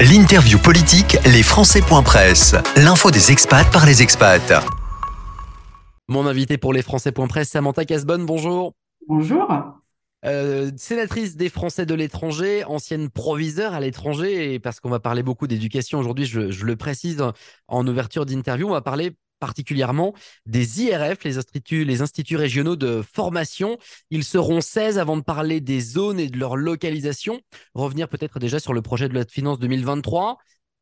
L'interview politique, les Presse. L'info des expats par les expats. Mon invité pour les Presse, Samantha Casbonne, bonjour. Bonjour. Euh, sénatrice des Français de l'étranger, ancienne proviseure à l'étranger, et parce qu'on va parler beaucoup d'éducation aujourd'hui, je, je, le précise en ouverture d'interview, on va parler particulièrement des IRF, les instituts, régionaux de formation. Ils seront 16 avant de parler des zones et de leur localisation. Revenir peut-être déjà sur le projet de loi de finances 2023.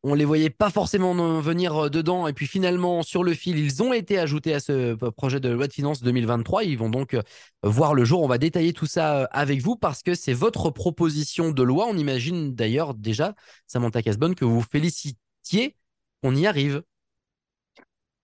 On les voyait pas forcément venir euh, dedans et puis finalement sur le fil ils ont été ajoutés à ce euh, projet de loi de finances 2023. Ils vont donc euh, voir le jour. On va détailler tout ça avec vous parce que c'est votre proposition de loi. On imagine d'ailleurs déjà Samantha Casbonne que vous félicitiez qu'on y arrive.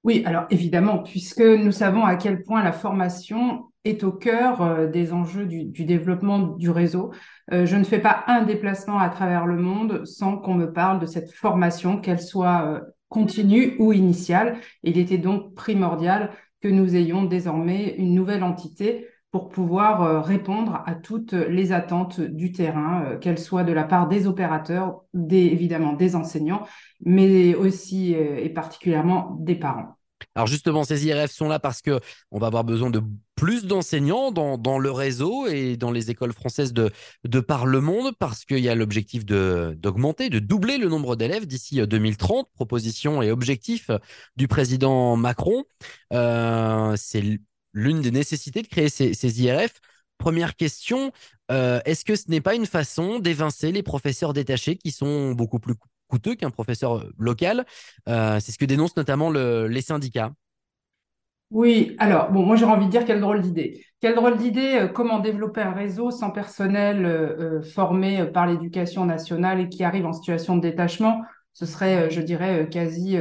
Oui, alors évidemment, puisque nous savons à quel point la formation est au cœur euh, des enjeux du, développement du réseau. Euh, je ne fais pas un déplacement à travers le monde sans qu'on me parle de cette formation, qu'elle soit euh, continue ou initiale. Il était donc primordial que nous ayons désormais une nouvelle entité pour pouvoir répondre à toutes les attentes du terrain, qu'elles soient de la part des opérateurs, évidemment des enseignants, mais aussi et particulièrement des parents. Alors justement, ces IRF sont là parce que on va avoir besoin de plus d'enseignants dans, le réseau et dans les écoles françaises de, de par le monde, parce qu'il y a l'objectif d'augmenter, de, doubler le nombre d'élèves d'ici 2030, euh, proposition et objectif du président Macron. Euh, c'est l'une des nécessités de créer ces, IRF. Première question, euh, est-ce que ce n'est pas une façon d'évincer les professeurs détachés qui sont beaucoup plus coûteux qu'un professeur euh, local? Euh, c'est ce que dénoncent notamment les syndicats. Oui, alors, bon, moi j'ai envie de dire quelle drôle d'idée. Quelle drôle d'idée, comment développer un réseau sans personnel formé par l'éducation nationale et qui arrive en situation de détachement ce serait, je dirais, quasi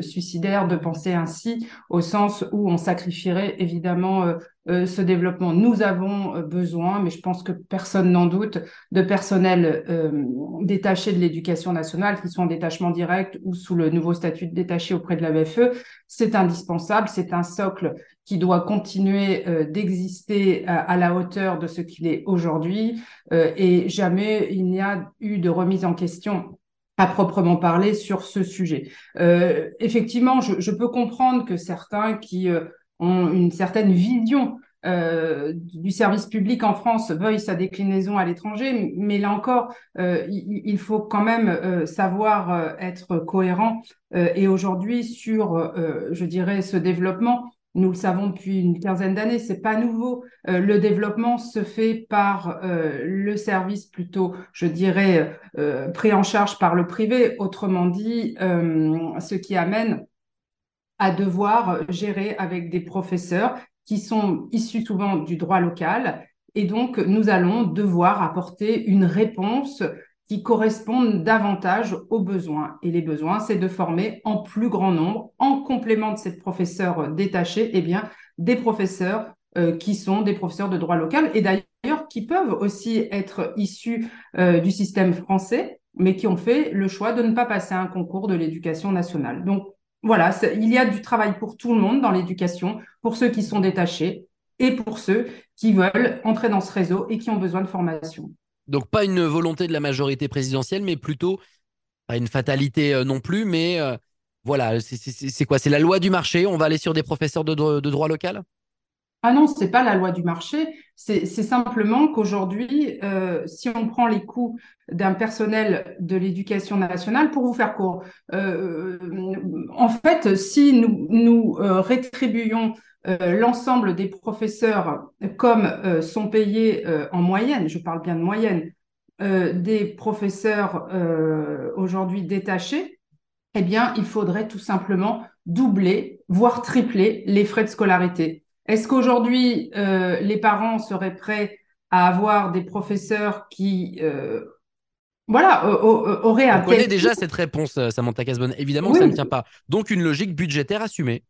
suicidaire de penser ainsi, au sens où on sacrifierait évidemment euh, ce développement. Nous avons euh, besoin, mais je pense que personne n'en doute, de personnel euh, détaché de l'éducation nationale, qui sont en détachement direct ou sous le nouveau statut de détaché auprès de la BFE. C'est indispensable, c'est un socle qui doit continuer d'exister à, à, la hauteur de ce qu'il est aujourd'hui. et jamais il n'y a eu de remise en question à proprement parler sur ce sujet. effectivement, je, je, peux comprendre que certains qui ont une certaine vision euh, du service public en France veuille sa déclinaison à l'étranger, mais là encore, euh, il, faut quand même euh, savoir être cohérent. et aujourd'hui, sur, je dirais, ce développement, nous le savons depuis une quinzaine d'années, c'est pas nouveau. le développement se fait par le service plutôt, je dirais, pris en charge par le privé. Autrement dit, ce qui amène à devoir gérer avec des professeurs qui sont issus souvent du droit local. Et donc, nous allons devoir apporter une réponse qui corresponde davantage aux besoins. Et les besoins, c'est de former en plus grand nombre, en complément de ces professeurs détachés, eh bien, des professeurs euh, qui sont des professeurs de droit local et d'ailleurs qui peuvent aussi être issus euh, du système français, mais qui ont fait le choix de ne pas passer un concours de l'éducation nationale. Donc, voilà, il y a du travail pour tout le monde dans l'éducation, pour ceux qui sont détachés et pour ceux qui veulent entrer dans ce réseau et qui ont besoin de formation. Donc pas une volonté de la majorité présidentielle, mais plutôt pas une fatalité euh, non plus, mais euh, voilà, c'est quoi? C'est la loi du marché. On va aller sur des professeurs de, droit local? Ah non, c'est pas la loi du marché. C'est simplement qu'aujourd'hui, euh, si on prend les coûts d'un personnel de l'éducation nationale, pour vous faire court, en fait, si nous, rétribuons l'ensemble des professeurs comme sont payés en moyenne, je parle bien de moyenne, des professeurs aujourd'hui détachés, eh bien, il faudrait tout simplement doubler, voire tripler les frais de scolarité. Est-ce qu'aujourd'hui, euh, les parents seraient prêts à avoir des professeurs qui, euh, voilà, auraient un. On connaît déjà cette réponse, euh, Samantha Casbonne. Évidemment que ça ne tient pas. Donc, une logique budgétaire assumée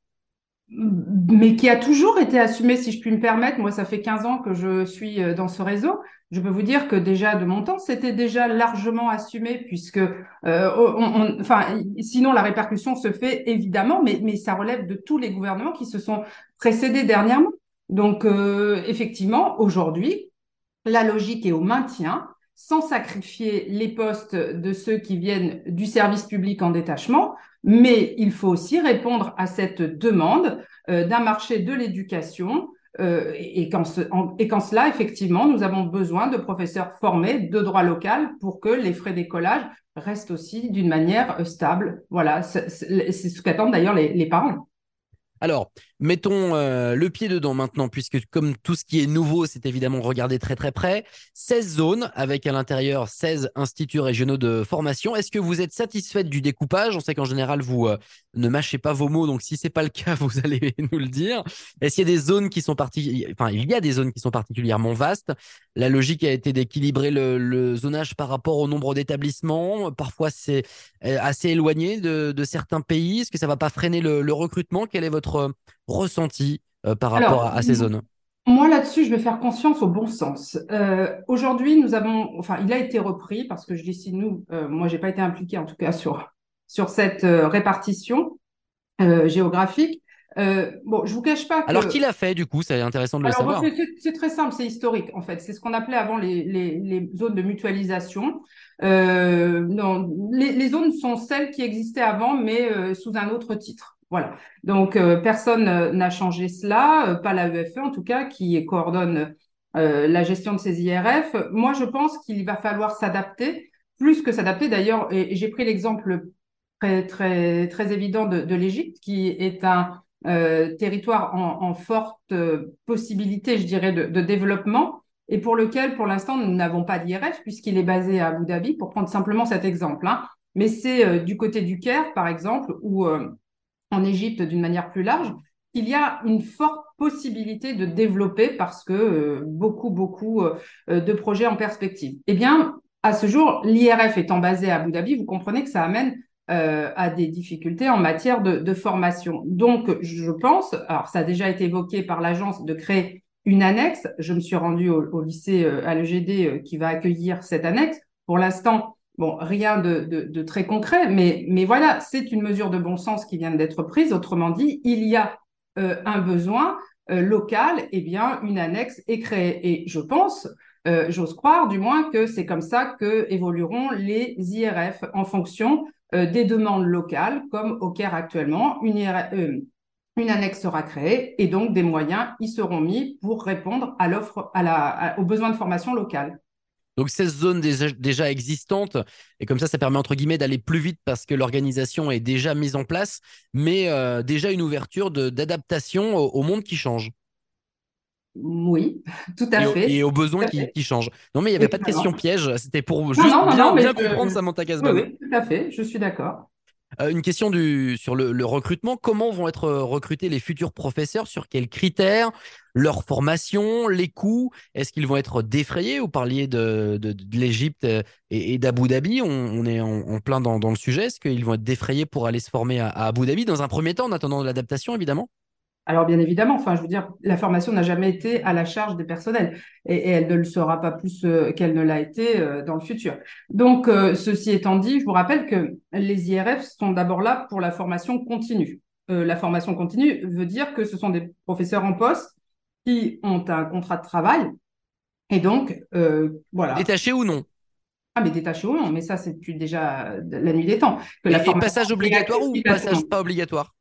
mais qui a toujours été assumée, si je puis me permettre. Moi, ça fait 15 ans que je suis dans ce réseau je peux vous dire que déjà de mon temps, c'était déjà largement assumé puisque, euh, enfin, sinon la répercussion se fait évidemment, mais, mais ça relève de tous les gouvernements qui se sont précédés dernièrement. Donc, euh, effectivement, aujourd'hui, la logique est au maintien sans sacrifier les postes de ceux qui viennent du service public en détachement, mais il faut aussi répondre à cette demande euh, d'un marché de l'éducation. Euh, et, qu'en cela, effectivement, nous avons besoin de professeurs formés de droit local pour que les frais d'écolage restent aussi d'une manière euh, stable. Voilà, c'est ce qu'attendent d'ailleurs les parents. Alors, mettons euh, le pied dedans maintenant, puisque comme tout ce qui est nouveau, c'est évidemment regardé très très près. 16 zones avec à l'intérieur 16 instituts régionaux de formation. Est-ce que vous êtes satisfaite du découpage? On sait qu'en général, vous euh, ne mâchez pas vos mots, donc si c'est pas le cas, vous allez nous le dire. Est-ce qu'il y a des zones qui sont particulièrement, enfin, il y a des zones qui sont particulièrement vastes. La logique a été d'équilibrer le, zonage par rapport au nombre d'établissements. Parfois, c'est euh, assez éloigné de, certains pays. Est-ce que ça va pas freiner le recrutement? Quel est votre euh, ressenti euh, par rapport à, ces zones? moi, là-dessus, je vais faire conscience au bon sens. Euh, aujourd'hui, nous avons, enfin, il a été repris parce que je dis ici nous, moi, j'ai pas été impliquée en tout cas sur sur cette répartition géographique. bon, je vous cache pas. Que... Alors, qui l'a fait du coup C'est intéressant de le savoir. C'est très simple, c'est historique en fait. C'est ce qu'on appelait avant les, les, les, zones de mutualisation. non, les, les, zones sont celles qui existaient avant, mais sous un autre titre. Voilà. Donc, euh, personne euh, n'a changé cela, euh, pas la UFE en tout cas, qui coordonne la gestion de ces IRF. Moi, je pense qu'il va falloir s'adapter, plus que s'adapter d'ailleurs, et, j'ai pris l'exemple très, très, très évident de, l'Égypte, qui est un territoire en, forte possibilité, je dirais, de, de, développement, et pour lequel, pour l'instant, nous n'avons pas d'IRF, puisqu'il est basé à Abu Dhabi, pour prendre simplement cet exemple. Hein. Mais c'est du côté du Caire, par exemple, où en Égypte d'une manière plus large, il y a une forte possibilité de développer parce que euh, beaucoup, beaucoup euh, de projets en perspective. Eh bien, à ce jour, l'IRF étant basé à Abu Dhabi, vous comprenez que ça amène euh, à des difficultés en matière de, formation. Donc, je pense, alors ça a déjà été évoqué par l'agence de créer une annexe. Je me suis rendue au, au lycée à l'EGD qui va accueillir cette annexe. Pour l'instant, Bon, rien de, très concret, mais, voilà, c'est une mesure de bon sens qui vient d'être prise. Autrement dit, il y a euh, un besoin euh, local, eh bien, une annexe est créée. Et je pense, euh, j'ose croire du moins, que c'est comme ça que évolueront les IRF en fonction des demandes locales, comme au Caire actuellement. Une, une annexe sera créée et donc des moyens y seront mis pour répondre à l'offre, à la, aux besoins de formation locale. Donc 16 zones déjà, existantes, et comme ça, ça permet entre guillemets d'aller plus vite parce que l'organisation est déjà mise en place, mais euh, déjà une ouverture d'adaptation au, monde qui change. Oui, tout à fait. et aux besoins qui, changent. Non, mais il n'y avait pas de question piège, c'était pour juste bien, comprendre Samantha Casban. Oui, oui, tout à fait, je suis d'accord. Euh, une question du, sur le, recrutement. Comment vont être recrutés les futurs professeurs? Sur quels critères? Leur formation? Les coûts? Est-ce qu'ils vont être défrayés? Vous parliez de, de, l'Égypte et, d'Abu Dhabi. On, est en, plein dans, le sujet. Est-ce qu'ils vont être défrayés pour aller se former à, à Abu Dhabi dans un premier temps, en attendant l'adaptation, évidemment? Alors bien évidemment, enfin je veux dire, la formation n'a jamais été à la charge des personnels et, elle ne le sera pas plus euh, qu'elle ne l'a été euh, dans le futur. Donc euh, ceci étant dit, je vous rappelle que les IRF sont d'abord là pour la formation continue. la formation continue veut dire que ce sont des professeurs en poste qui ont un contrat de travail et donc voilà. Détachés ou non? Ah, mais détachés ou non, mais ça, c'est depuis déjà la nuit des temps. Que la passage obligatoire ou passage pas obligatoire?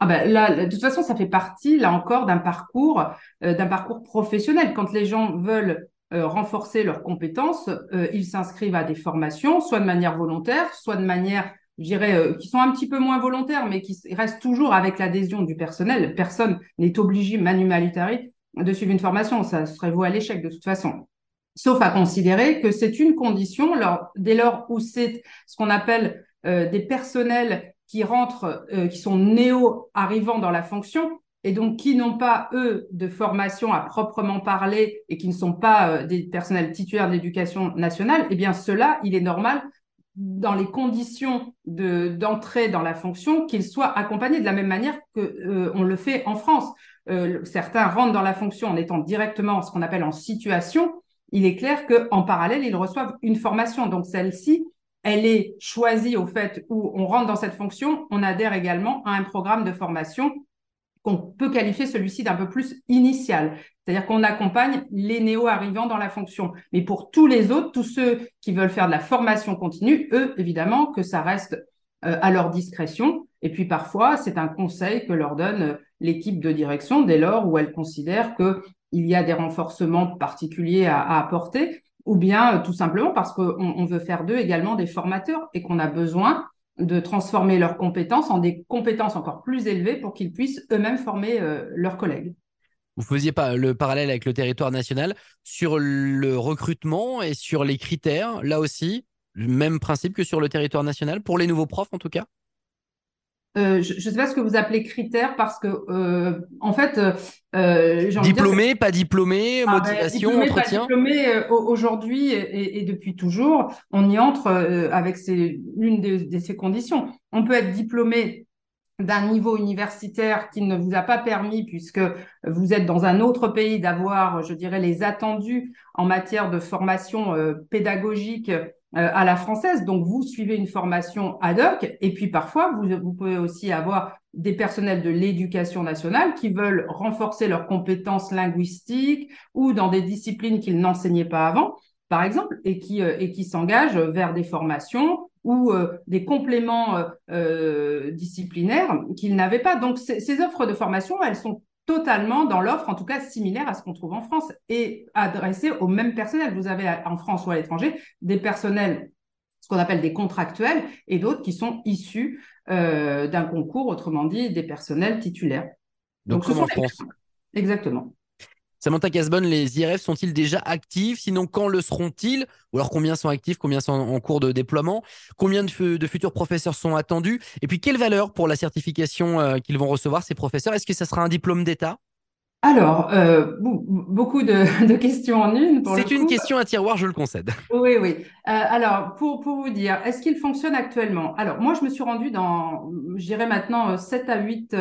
Ah ben là, de toute façon, ça fait partie, là encore, d'un parcours, euh, d'un parcours professionnel. Quand les gens veulent euh, renforcer leurs compétences, euh, ils s'inscrivent à des formations, soit de manière volontaire, soit de manière, je dirais, qui sont un petit peu moins volontaires, mais qui restent toujours avec l'adhésion du personnel. Personne n'est obligé, manu de suivre une formation. Ça serait vous à l'échec de toute façon. Sauf à considérer que c'est une condition, dès lors où c'est ce qu'on appelle des personnels qui rentrent, euh, qui sont néo-arrivants dans la fonction et donc qui n'ont pas, eux, de formation à proprement parler et qui ne sont pas euh, des personnels titulaires d'éducation nationale, eh bien, cela, il est normal dans les conditions de, d'entrée dans la fonction qu'ils soient accompagnés de la même manière que euh, on le fait en France. certains rentrent dans la fonction en étant directement ce qu'on appelle en situation. Il est clair qu'en parallèle, ils reçoivent une formation. Donc celle-ci, elle est choisie au fait où on rentre dans cette fonction, on adhère également à un programme de formation qu'on peut qualifier celui-ci d'un peu plus initial. C'est-à-dire qu'on accompagne les néo-arrivants dans la fonction. Mais pour tous les autres, tous ceux qui veulent faire de la formation continue, eux, évidemment, que ça reste euh, à leur discrétion. Et puis parfois, c'est un conseil que leur donne euh, l'équipe de direction dès lors où elle considère qu'il y a des renforcements particuliers à, apporter, ou bien euh, tout simplement parce qu'on veut faire d'eux également des formateurs et qu'on a besoin de transformer leurs compétences en des compétences encore plus élevées pour qu'ils puissent eux-mêmes former leurs collègues. Vous faisiez pas le parallèle avec le territoire national sur le recrutement et sur les critères, là aussi, même principe que sur le territoire national, pour les nouveaux profs en tout cas? Euh, je ne sais pas ce que vous appelez critères parce que, euh, en fait, euh, diplômé, pas diplômé, ah, motivation, diplômé, entretien. Pas diplômé, aujourd'hui et, depuis toujours, on y entre avec l'une de, de, ces conditions. On peut être diplômé d'un niveau universitaire qui ne vous a pas permis, puisque vous êtes dans un autre pays, d'avoir, je dirais, les attendus en matière de formation pédagogique à la française. Donc, vous suivez une formation ad hoc. Et puis, parfois, vous, vous pouvez aussi avoir des personnels de l'éducation nationale qui veulent renforcer leurs compétences linguistiques ou dans des disciplines qu'ils n'enseignaient pas avant, par exemple, et qui, euh, et qui s'engagent vers des formations ou euh, des compléments euh, euh, disciplinaires qu'ils n'avaient pas. Donc, ces offres de formation, elles sont totalement dans l'offre, en tout cas similaire à ce qu'on trouve en France, et adressées au même personnel. Vous avez en France ou à l'étranger des personnels, ce qu'on appelle des contractuels, et d'autres qui sont issus d'un concours, autrement dit, des personnels titulaires. Donc, ce sont France. Exactement. Samantha Casbonne, les IRF sont-ils déjà actifs? Sinon, quand le seront-ils? Ou alors combien sont actifs? Combien sont en cours de déploiement? Combien de, futurs professeurs sont attendus? Et puis, quelle valeur pour la certification euh, qu'ils vont recevoir, ces professeurs? Est-ce que ça sera un diplôme d'État? Alors, euh, beaucoup de, questions en une. C'est une question à tiroir, je le concède. Oui, oui. Euh, alors, pour, pour vous dire, est-ce qu'il fonctionne actuellement? Alors, moi, je me suis rendue dans, je dirais maintenant, 7 à 8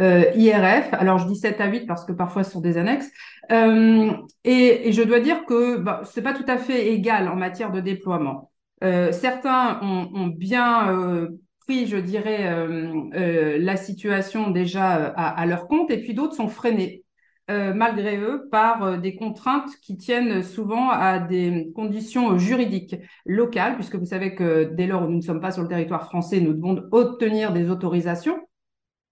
euh, IRF. Alors, je dis 7 à 8 parce que parfois ce sont des annexes. Euh, et, et, je dois dire que bah, ce n'est pas tout à fait égal en matière de déploiement. Euh, certains ont, ont bien euh, pris, je dirais, euh, la situation déjà à, à, leur compte, et puis d'autres sont freinés. malgré eux, par des contraintes qui tiennent souvent à des conditions juridiques locales, puisque vous savez que dès lors où nous ne sommes pas sur le territoire français, nous devons obtenir des autorisations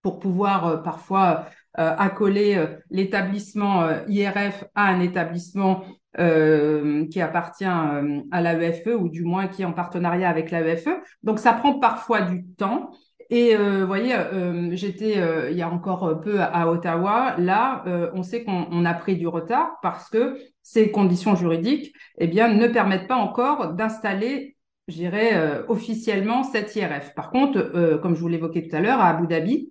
pour pouvoir euh, parfois euh, accoler euh, l'établissement IRF à un établissement qui appartient à l'AEFE ou du moins qui est en partenariat avec l'AEFE. Donc ça prend parfois du temps. Et vous voyez, j'étais il y a encore peu à, Ottawa. Là, on sait qu'on a pris du retard parce que ces conditions juridiques, eh bien, ne permettent pas encore d'installer, je dirais, officiellement cette IRF. Par contre, comme je vous l'évoquais tout à l'heure, à Abu Dhabi,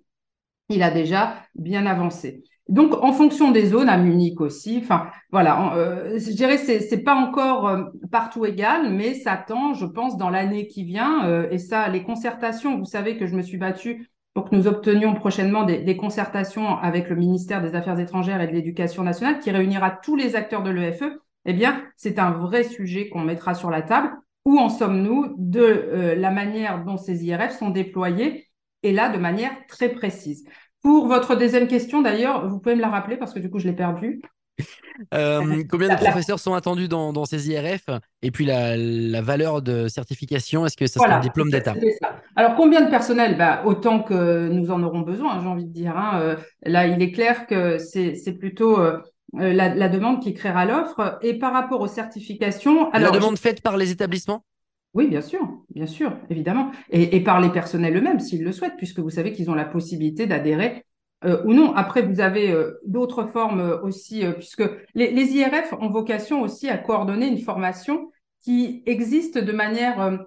il a déjà bien avancé. Donc, en fonction des zones, à Munich aussi, enfin, voilà, euh, je dirais c'est pas encore euh, partout égal, mais ça tend, je pense, dans l'année qui vient. Euh, et ça, les concertations, vous savez que je me suis battue pour que nous obtenions prochainement des, des, concertations avec le ministère des Affaires étrangères et de l'Éducation nationale, qui réunira tous les acteurs de l'EFE. Eh bien, c'est un vrai sujet qu'on mettra sur la table. Où en sommes-nous de la manière dont ces IRF sont déployés et là de manière très précise. Pour votre deuxième question, d'ailleurs, vous pouvez me la rappeler parce que du coup, je l'ai perdue. Euh, combien de professeurs sont attendus dans, ces IRF Et puis la, valeur de certification, est-ce que ça sera un diplôme d'État? Alors combien de personnel? Bah, Autant que nous en aurons besoin, j'ai envie de dire. Hein. Euh, là, il est clair que c'est plutôt euh, la, demande qui créera l'offre. Et par rapport aux certifications... Alors, la demande faite par les établissements? Oui, bien sûr, bien sûr, évidemment. Et, par les personnels eux-mêmes, s'ils le souhaitent, puisque vous savez qu'ils ont la possibilité d'adhérer euh, ou non. Après, vous avez euh, d'autres formes euh, aussi, puisque les, IRF ont vocation aussi à coordonner une formation qui existe de manière,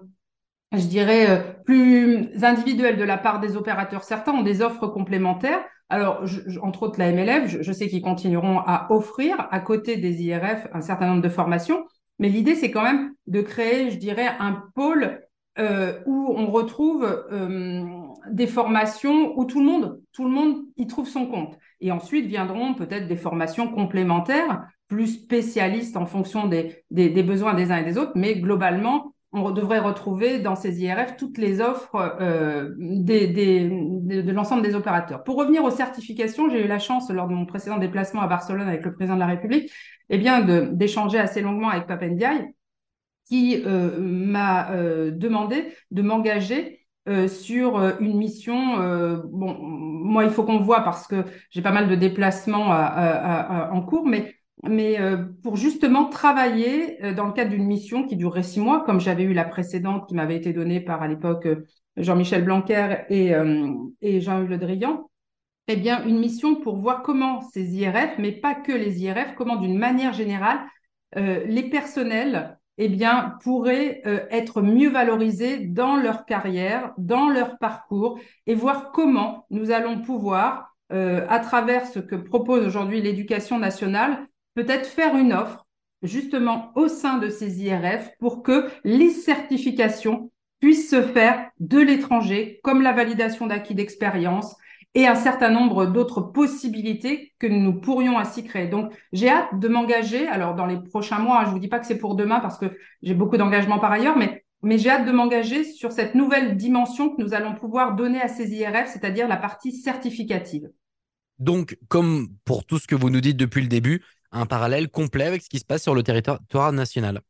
je dirais, plus individuelle de la part des opérateurs. Certains ont des offres complémentaires. Alors, entre autres, la MLF, je, je sais qu'ils continueront à offrir, à côté des IRF, un certain nombre de formations. Mais l'idée, c'est quand même de créer, je dirais, un pôle euh, où on retrouve euh, des formations où tout le monde, y trouve son compte. Et ensuite viendront peut-être des formations complémentaires, plus spécialistes en fonction des, besoins des uns et des autres. Mais globalement, on devrait retrouver dans ces IRF toutes les offres euh, de, l'ensemble des opérateurs. Pour revenir aux certifications, j'ai eu la chance, lors de mon précédent déplacement à Barcelone avec le président de la République, eh d'échanger assez longuement avec Papendiaï, qui euh, m'a euh, demandé de m'engager sur une mission. bon, moi, il faut qu'on voit parce que j'ai pas mal de déplacements en cours, mais mais euh, pour justement travailler euh, dans le cadre d'une mission qui durerait six mois, comme j'avais eu la précédente qui m'avait été donnée par à l'époque euh, Jean-Michel Blanquer et, et Jean-Yves Le Drian, eh bien une mission pour voir comment ces IRF, mais pas que les IRF, comment d'une manière générale les personnels eh bien, pourraient être mieux valorisés dans leur carrière, dans leur parcours, et voir comment nous allons pouvoir, à travers ce que propose aujourd'hui l'éducation nationale, peut-être faire une offre justement au sein de ces IRF pour que les certifications puissent se faire de l'étranger, comme la validation d'acquis d'expérience et un certain nombre d'autres possibilités que nous pourrions ainsi créer. Donc, j'ai hâte de m'engager. Alors, dans les prochains mois, je ne vous dis pas que c'est pour demain parce que j'ai beaucoup d'engagement par ailleurs, mais, mais j'ai hâte de m'engager sur cette nouvelle dimension que nous allons pouvoir donner à ces IRF, c'est-à-dire la partie certificative. Donc, comme pour tout ce que vous nous dites depuis le début, un parallèle complet avec ce qui se passe sur le territoire national.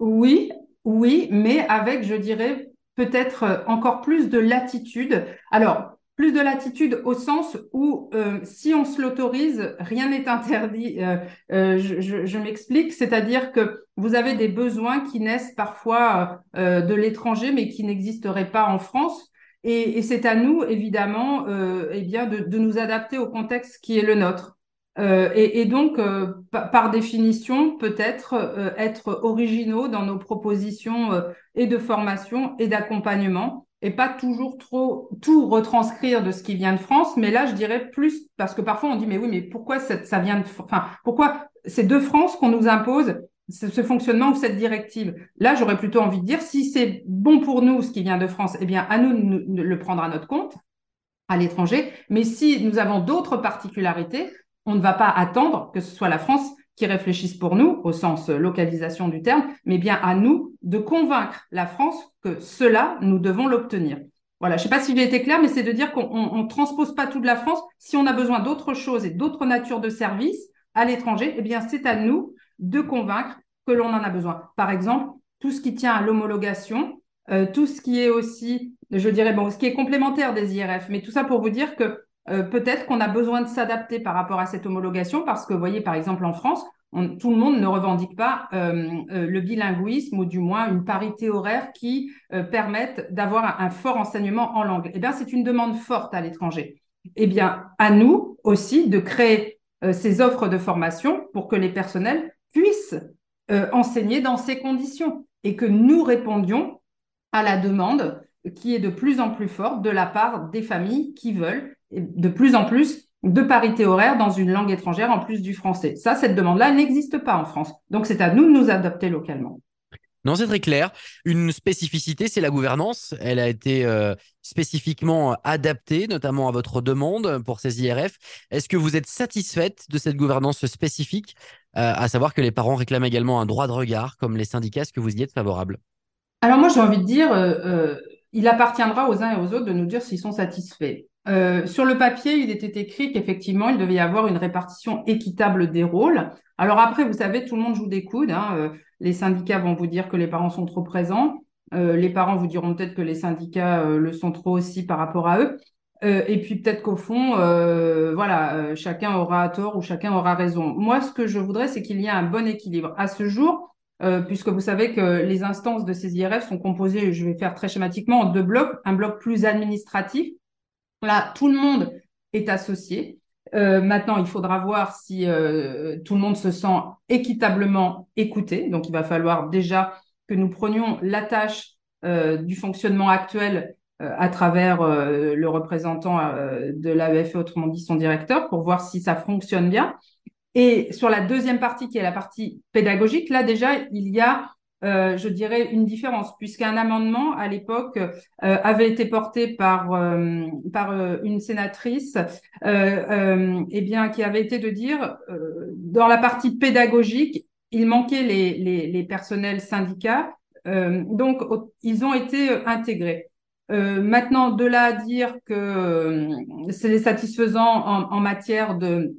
Oui, oui, mais avec, je dirais, peut-être euh, encore plus de latitude. Alors, plus de latitude au sens où euh, si on se l'autorise, rien n'est interdit. Euh, je, m'explique, c'est-à-dire que vous avez des besoins qui naissent parfois de l'étranger, mais qui n'existeraient pas en France. Et, c'est à nous, évidemment, eh bien, de, nous adapter au contexte qui est le nôtre. Euh, et, donc, euh, par définition, peut-être euh, être originaux dans nos propositions et de formation et d'accompagnement, et pas toujours trop tout retranscrire de ce qui vient de France. Mais là, je dirais plus parce que parfois on dit mais oui, mais pourquoi ça vient de, enfin pourquoi c'est de France qu'on nous impose ce, fonctionnement ou cette directive? Là, j'aurais plutôt envie de dire si c'est bon pour nous ce qui vient de France, eh bien à nous de le prendre à notre compte à l'étranger. Mais si nous avons d'autres particularités, on ne va pas attendre que ce soit la France qui réfléchisse pour nous, au sens euh, localisation du terme, mais bien à nous de convaincre la France que cela, nous devons l'obtenir. Voilà, je ne sais pas si j'ai été clair, mais c'est de dire qu'on ne transpose pas toute la France. Si on a besoin d'autres choses et d'autres natures de services à l'étranger, eh bien, c'est à nous de convaincre que l'on en a besoin. Par exemple, tout ce qui tient à l'homologation, euh, tout ce qui est aussi, je dirais, bon, ce qui est complémentaire des IRF, mais tout ça pour vous dire que euh, peut-être qu'on a besoin de s'adapter par rapport à cette homologation parce que, vous voyez, par exemple, en France, tout le monde ne revendique pas euh, euh, le bilinguisme ou du moins une parité horaire qui permette d'avoir un, fort enseignement en langue. Eh bien, c'est une demande forte à l'étranger. Eh bien, à nous aussi de créer ces offres de formation pour que les personnels puissent enseigner dans ces conditions et que nous répondions à la demande qui est de plus en plus forte de la part des familles qui veulent de plus en plus de parité horaire dans une langue étrangère en plus du français. Ça, cette demande-là n'existe pas en France. Donc, c'est à nous de nous adapter localement. Non, c'est très clair. Une spécificité, c'est la gouvernance. Elle a été euh, spécifiquement adaptée, notamment à votre demande pour ces IRF. Est-ce que vous êtes satisfaite de cette gouvernance spécifique, euh, à savoir que les parents réclament également un droit de regard, comme les syndicats? Est-ce que vous y êtes favorable? Alors moi, j'ai envie de dire, euh, il appartiendra aux uns et aux autres de nous dire s'ils sont satisfaits. Euh, sur le papier, il était écrit qu'effectivement, il devait y avoir une répartition équitable des rôles. Alors après, vous savez, tout le monde joue des coudes. Hein. Euh, les syndicats vont vous dire que les parents sont trop présents. Euh, les parents vous diront peut-être que les syndicats le sont trop aussi par rapport à eux. et puis peut-être qu'au fond, voilà, chacun aura tort ou chacun aura raison. Moi, ce que je voudrais, c'est qu'il y ait un bon équilibre. À ce jour, puisque vous savez que les instances de ces IRF sont composées, je vais faire très schématiquement, en deux blocs. Un bloc plus administratif, Là, tout le monde est associé. Euh, maintenant, il faudra voir si euh, tout le monde se sent équitablement écouté. Donc, il va falloir déjà que nous prenions la tâche euh, du fonctionnement actuel à travers le représentant de l'AEFE, autrement dit son directeur, pour voir si ça fonctionne bien. Et sur la deuxième partie, qui est la partie pédagogique, là déjà, il y a euh, je dirais, une différence, puisqu'un amendement, à l'époque, euh, avait été porté par, euh, par une sénatrice, eh bien, qui avait été de dire, dans la partie pédagogique, il manquait les, les, les personnels syndicats, donc, ils ont été intégrés. maintenant, de là à dire que c'est satisfaisant en, en, matière de,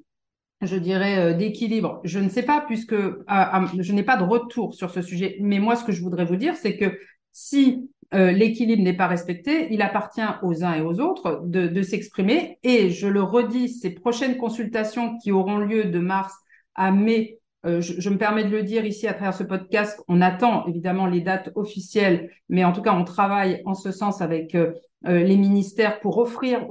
je dirais, d'équilibre, je ne sais pas, puisque je n'ai pas de retour sur ce sujet. Mais moi, ce que je voudrais vous dire, c'est que si euh, l'équilibre n'est pas respecté, il appartient aux uns et aux autres de, s'exprimer. Et je le redis, ces prochaines consultations qui auront lieu de mars à mai, euh, je, me permets de le dire ici à travers ce podcast, on attend évidemment les dates officielles, mais en tout cas, on travaille en ce sens avec euh, les ministères pour offrir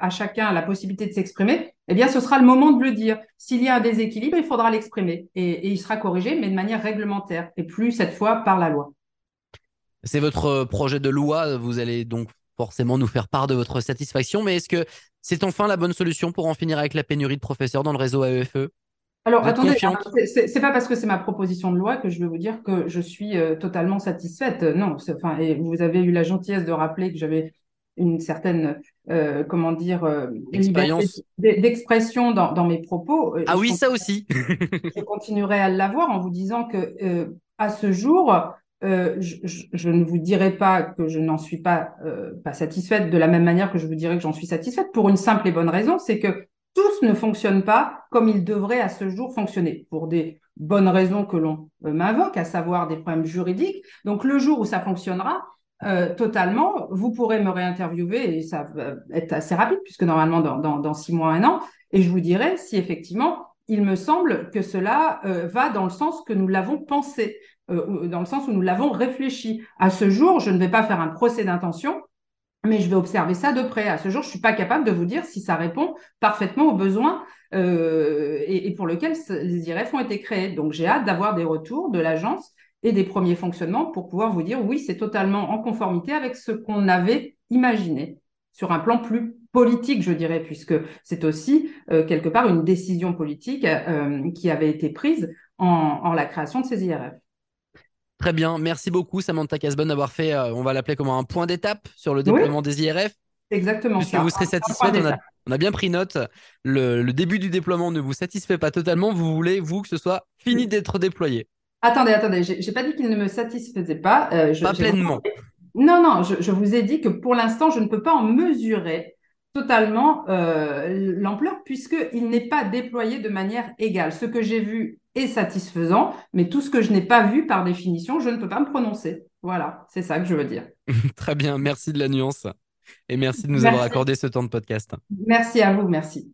à chacun la possibilité de s'exprimer. Eh bien, ce sera le moment de le dire. S'il y a un déséquilibre, il faudra l'exprimer et il sera corrigé, mais de manière réglementaire et plus cette fois par la loi. C'est votre euh, projet de loi. Vous allez donc forcément nous faire part de votre satisfaction. Mais est-ce que c'est enfin la bonne solution pour en finir avec la pénurie de professeurs dans le réseau AEFE alors, attendez, c'est pas parce que c'est ma proposition de loi que je vais vous dire que je suis euh, totalement satisfaite. Non, enfin, et vous avez eu la gentillesse de rappeler que j'avais une certaine, euh, comment dire, liberté d'expression dans, dans, mes propos. Ah oui, ça aussi. je continuerai à l'avoir en vous disant que à ce jour, euh, je, ne vous dirai pas que je n'en suis pas, euh, pas satisfaite de la même manière que je vous dirais que j'en suis satisfaite pour une simple et bonne raison, c'est que tous ne fonctionnent pas comme ils devraient à ce jour fonctionner pour des bonnes raisons que l'on euh, m'invoque, à savoir des problèmes juridiques. Donc le jour où ça fonctionnera totalement, vous pourrez me réinterviewer et ça va être assez rapide puisque normalement dans, six mois, un an, et je vous dirai si effectivement il me semble que cela va dans le sens que nous l'avons pensé. Euh, dans le sens où nous l'avons réfléchi. À ce jour, je ne vais pas faire un procès d'intention, mais je vais observer ça de près. À ce jour, je suis pas capable de vous dire si ça répond parfaitement aux besoins euh, et, pour lesquels les IRF ont été créés. Donc, j'ai hâte d'avoir des retours de l'agence et des premiers fonctionnements pour pouvoir vous dire oui, c'est totalement en conformité avec ce qu'on avait imaginé sur un plan plus politique, je dirais, puisque c'est aussi euh, quelque part une décision politique qui avait été prise en, en la création de ces IRF. Très bien, merci beaucoup Samantha Casbonne d'avoir fait, euh, on va l'appeler comme un point d'étape sur le déploiement des IRF. Exactement. Puisque vous serez satisfaite, on a, bien pris note. Le, début du déploiement ne vous satisfait pas totalement. Vous voulez, vous, que ce soit fini d'être déployé. Attendez, attendez, j'ai pas dit qu'il ne me satisfaisait pas. Euh, pas pleinement. Non, non, je, vous ai dit que pour l'instant, je ne peux pas en mesurer totalement euh, l'ampleur puisqu'il n'est pas déployé de manière égale. Ce que j'ai vu est satisfaisant, mais tout ce que je n'ai pas vu, par définition, je ne peux pas me prononcer. Voilà, c'est ça que je veux dire. Très bien, merci de la nuance et merci de nous avoir accordé ce temps de podcast. Merci à vous, merci.